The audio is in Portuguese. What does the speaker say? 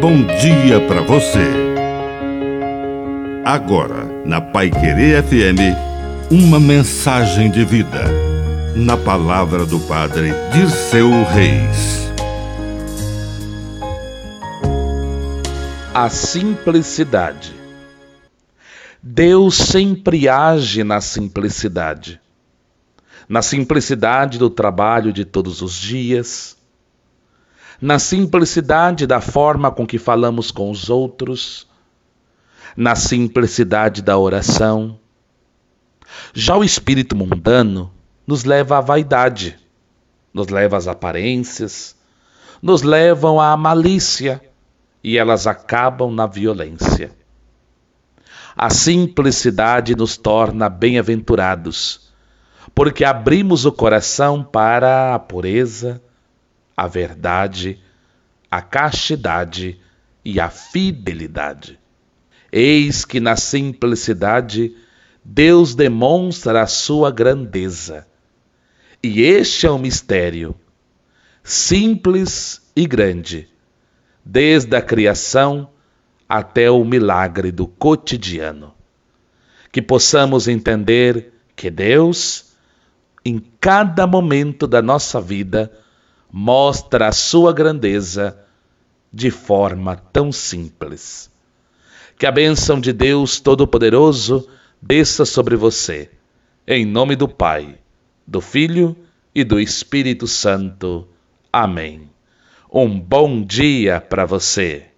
bom dia para você. Agora, na Pai Querer FM, uma mensagem de vida. Na palavra do Padre Dirceu Reis. A simplicidade. Deus sempre age na simplicidade. Na simplicidade do trabalho de todos os dias na simplicidade da forma com que falamos com os outros, na simplicidade da oração. Já o espírito mundano nos leva à vaidade, nos leva às aparências, nos levam à malícia e elas acabam na violência. A simplicidade nos torna bem-aventurados, porque abrimos o coração para a pureza, a verdade, a castidade e a fidelidade. Eis que na simplicidade Deus demonstra a sua grandeza. E este é o um mistério, simples e grande, desde a criação até o milagre do cotidiano. Que possamos entender que Deus, em cada momento da nossa vida, mostra a sua grandeza de forma tão simples. Que a bênção de Deus Todo-Poderoso desça sobre você. Em nome do Pai, do Filho e do Espírito Santo. Amém. Um bom dia para você.